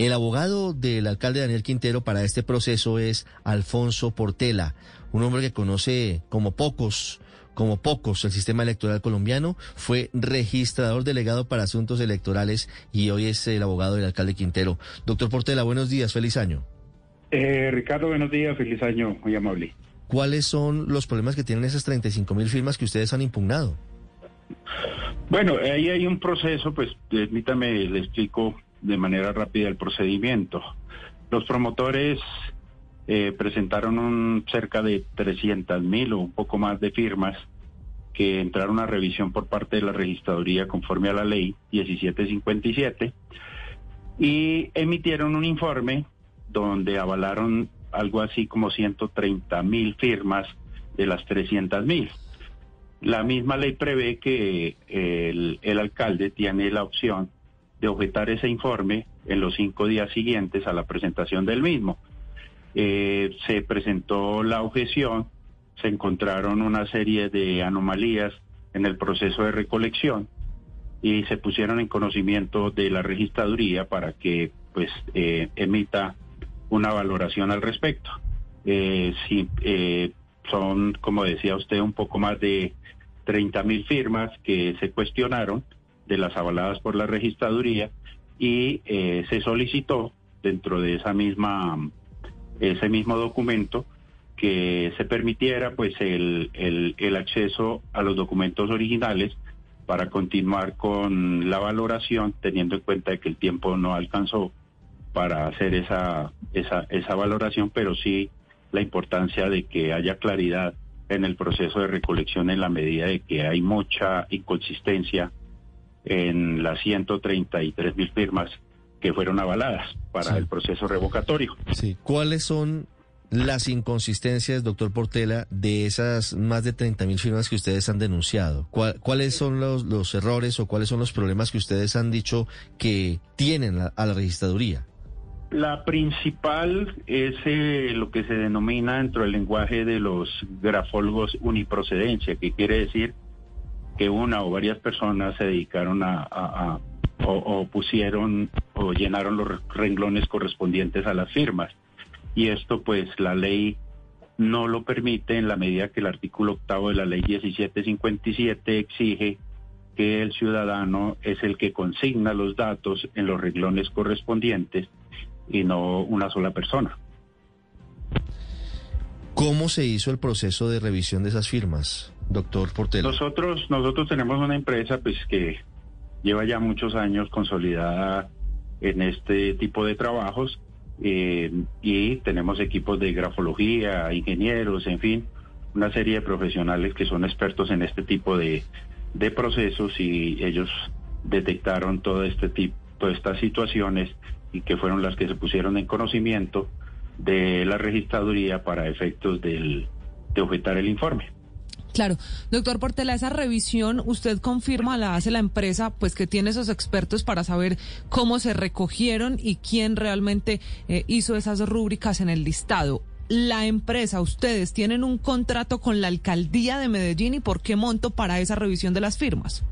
El abogado del alcalde Daniel Quintero para este proceso es Alfonso Portela, un hombre que conoce como pocos como pocos el sistema electoral colombiano, fue registrador delegado para asuntos electorales y hoy es el abogado del alcalde Quintero. Doctor Portela, buenos días, feliz año. Eh, Ricardo, buenos días, feliz año, muy amable. ¿Cuáles son los problemas que tienen esas 35 mil firmas que ustedes han impugnado? Bueno, ahí hay un proceso, pues permítame, le explico de manera rápida el procedimiento. Los promotores eh, presentaron un, cerca de 300 mil o un poco más de firmas que entraron a revisión por parte de la registraduría conforme a la ley 1757 y emitieron un informe donde avalaron algo así como 130 mil firmas de las 300 mil. La misma ley prevé que el, el alcalde tiene la opción de objetar ese informe en los cinco días siguientes a la presentación del mismo. Eh, se presentó la objeción, se encontraron una serie de anomalías en el proceso de recolección y se pusieron en conocimiento de la registraduría para que pues eh, emita una valoración al respecto. Eh, son, como decía usted, un poco más de 30 mil firmas que se cuestionaron de las avaladas por la registraduría y eh, se solicitó dentro de esa misma ese mismo documento que se permitiera pues el, el, el acceso a los documentos originales para continuar con la valoración teniendo en cuenta que el tiempo no alcanzó para hacer esa, esa, esa valoración, pero sí la importancia de que haya claridad en el proceso de recolección en la medida de que hay mucha inconsistencia en las 133 mil firmas que fueron avaladas para el proceso revocatorio. Sí. ¿Cuáles son las inconsistencias, doctor Portela, de esas más de 30 mil firmas que ustedes han denunciado? ¿Cuáles son los, los, errores o cuáles son los problemas que ustedes han dicho que tienen a la registraduría? La principal es eh, lo que se denomina dentro del lenguaje de los grafólogos uniprocedencia, que quiere decir que una o varias personas se dedicaron a, o, pusieron o llenaron los renglones correspondientes a las firmas. Y esto pues la ley no lo permite en la medida que el artículo octavo de la ley 1757 exige que el ciudadano es el que consigna los datos en los renglones correspondientes y no una sola persona. ¿Cómo se hizo el proceso de revisión de esas firmas, doctor Portela? Nosotros, nosotros tenemos una empresa pues que lleva ya muchos años consolidada en este tipo de trabajos eh, y tenemos equipos de grafología, ingenieros, en fin, una serie de profesionales que son expertos en este tipo de, de procesos y ellos detectaron todo este tipo, todas estas situaciones y que fueron las que se pusieron en conocimiento de la registraduría para efectos del, de objetar el informe. Claro, doctor Portela, esa revisión usted confirma, la hace la empresa, pues que tiene esos expertos para saber cómo se recogieron y quién realmente eh, hizo esas rúbricas en el listado. La empresa, ustedes tienen un contrato con la alcaldía de Medellín y por qué monto para esa revisión de las firmas.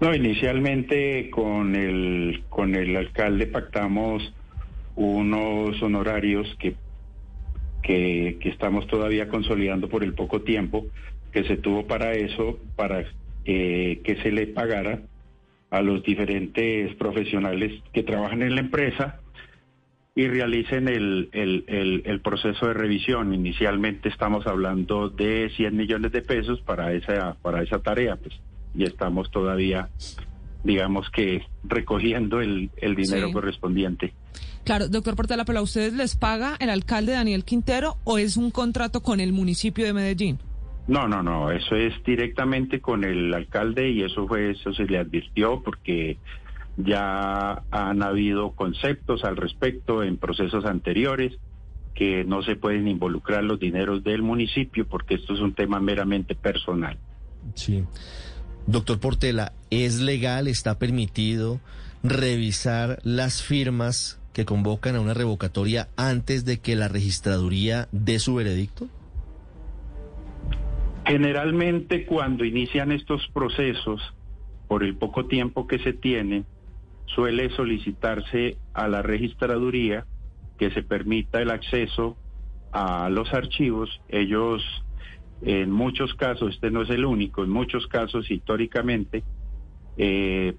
No, inicialmente con el, con el alcalde pactamos unos honorarios que, que, que, estamos todavía consolidando por el poco tiempo que se tuvo para eso, para eh, que se le pagara a los diferentes profesionales que trabajan en la empresa y realicen el, el, el, el, proceso de revisión. Inicialmente estamos hablando de 100 millones de pesos para esa, para esa tarea. Pues y estamos todavía, digamos que, recogiendo el, dinero sí. correspondiente. Claro, doctor Portela, pero ¿a ustedes les paga el alcalde Daniel Quintero o es un contrato con el municipio de Medellín? No, no, no, eso es directamente con el alcalde y eso fue, eso se le advirtió porque ya han habido conceptos al respecto en procesos anteriores que no se pueden involucrar los dineros del municipio porque esto es un tema meramente personal. Sí. Doctor Portela, ¿es legal, está permitido revisar las firmas que convocan a una revocatoria antes de que la registraduría dé su veredicto? Generalmente cuando inician estos procesos, por el poco tiempo que se tiene, suele solicitarse a la registraduría que se permita el acceso a los archivos. Ellos, en muchos casos, este no es el único, en muchos casos históricamente, eh,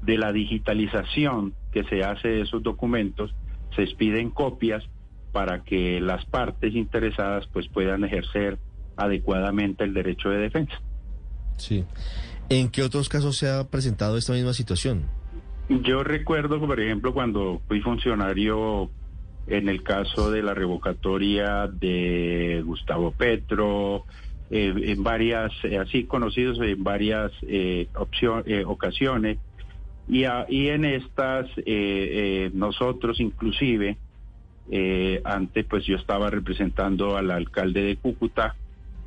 de la digitalización que se hace de esos documentos, se expiden copias para que las partes interesadas pues puedan ejercer adecuadamente el derecho de defensa. Sí. ¿En qué otros casos se ha presentado esta misma situación? Yo recuerdo, por ejemplo, cuando fui funcionario en el caso de la revocatoria de Gustavo Petro, eh, en varias, eh, así conocidos en varias eh, eh ocasiones, y, y, en estas nosotros inclusive, antes pues yo estaba representando al alcalde de Cúcuta,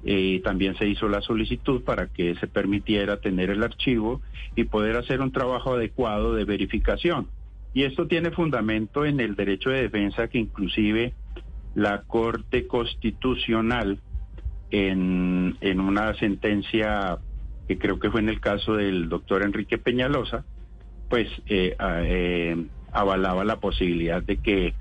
eh, también se hizo la solicitud para que se permitiera tener el archivo y poder hacer un trabajo adecuado de verificación. Y esto tiene fundamento en el derecho de defensa que inclusive la Corte Constitucional en, en una sentencia que creo que fue en el caso del doctor Enrique Peñalosa, pues eh, eh, avalaba la posibilidad de que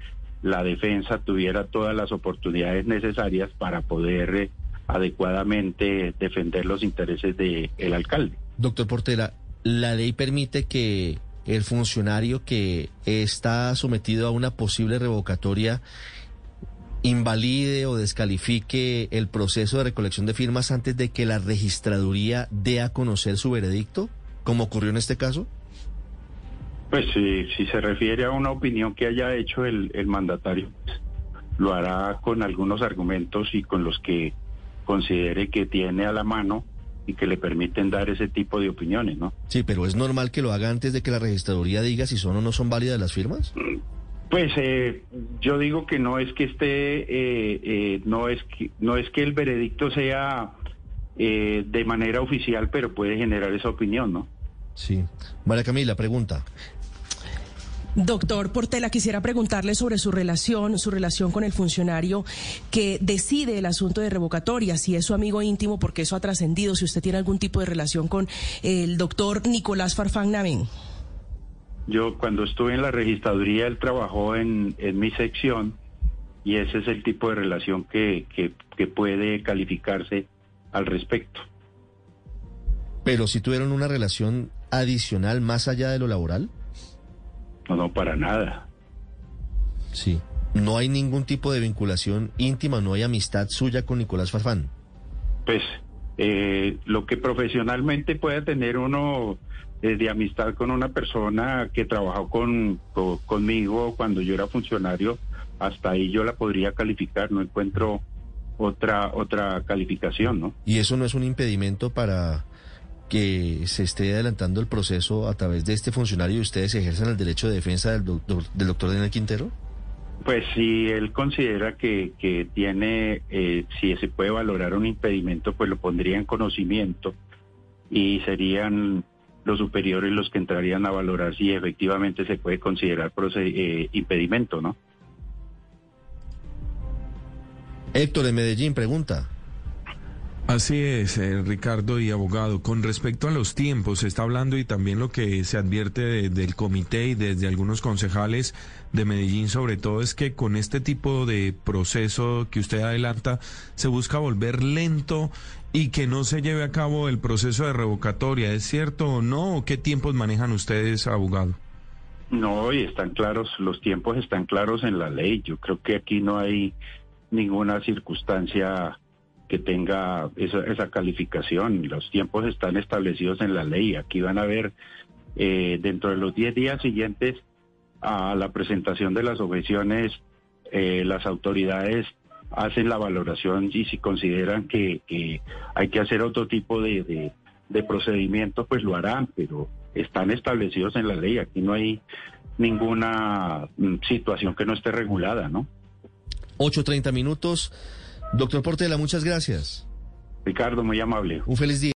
la defensa tuviera todas las oportunidades necesarias para poder eh, adecuadamente defender los intereses del el alcalde. Doctor Portera, la ley permite que el funcionario que está sometido a una posible revocatoria invalide o descalifique el proceso de recolección de firmas antes de que la registraduría dé a conocer su veredicto, como ocurrió en este caso? Pues si, si se refiere a una opinión que haya hecho el, el mandatario, pues, lo hará con algunos argumentos y con los que considere que tiene a la mano y que le permiten dar ese tipo de opiniones, ¿no? Sí, pero es normal que lo haga antes de que la registraduría diga si son o no son válidas las firmas. Pues eh, yo digo que no es que esté, eh, eh, no es que no es que el veredicto sea de manera oficial, pero puede generar esa opinión, ¿no? Sí. María Camila, pregunta. Doctor Portela, quisiera preguntarle sobre su relación, su relación con el funcionario que decide el asunto de revocatoria, si es su amigo íntimo, porque eso ha trascendido, si usted tiene algún tipo de relación con el doctor Nicolás Farfán Navén. Yo cuando estuve en la registraduría, él trabajó en, mi sección y ese es el tipo de relación que, que puede calificarse al respecto. Pero si tuvieron una relación adicional más allá de lo laboral. No, no, para nada. Sí. No hay ningún tipo de vinculación íntima, no hay amistad suya con Nicolás Farfán. Pues eh, lo que profesionalmente puede tener uno eh, de amistad con una persona que trabajó con, conmigo cuando yo era funcionario, hasta ahí yo la podría calificar, no encuentro otra otra calificación, ¿no? Y eso no es un impedimento para que se esté adelantando el proceso a través de este funcionario y ustedes ejercen el derecho de defensa del doctor, del doctor Daniel Quintero? Pues si él considera que, que tiene, eh, si se puede valorar un impedimento, pues lo pondría en conocimiento y serían los superiores los que entrarían a valorar si efectivamente se puede considerar eh, impedimento, ¿no? Héctor de Medellín pregunta. Así es, eh, Ricardo y abogado. Con respecto a los tiempos, se está hablando y también lo que se advierte del comité y desde algunos concejales de Medellín sobre todo es que con este tipo de proceso que usted adelanta se busca volver lento y que no se lleve a cabo el proceso de revocatoria. ¿Es cierto o no? ¿O qué tiempos manejan ustedes, abogado? No, y están claros, los tiempos están claros en la ley. Yo creo que aquí no hay ninguna circunstancia que tenga esa, esa calificación. Los tiempos están establecidos en la ley. Aquí van a ver eh, dentro de los 10 días siguientes a la presentación de las objeciones, eh, las autoridades hacen la valoración y si consideran que, que hay que hacer otro tipo de, de, de procedimiento, pues lo harán, pero están establecidos en la ley. Aquí no hay ninguna mm, situación que no esté regulada, ¿no? 8.30 minutos. Doctor Portela, muchas gracias. Ricardo, muy amable. Un feliz día.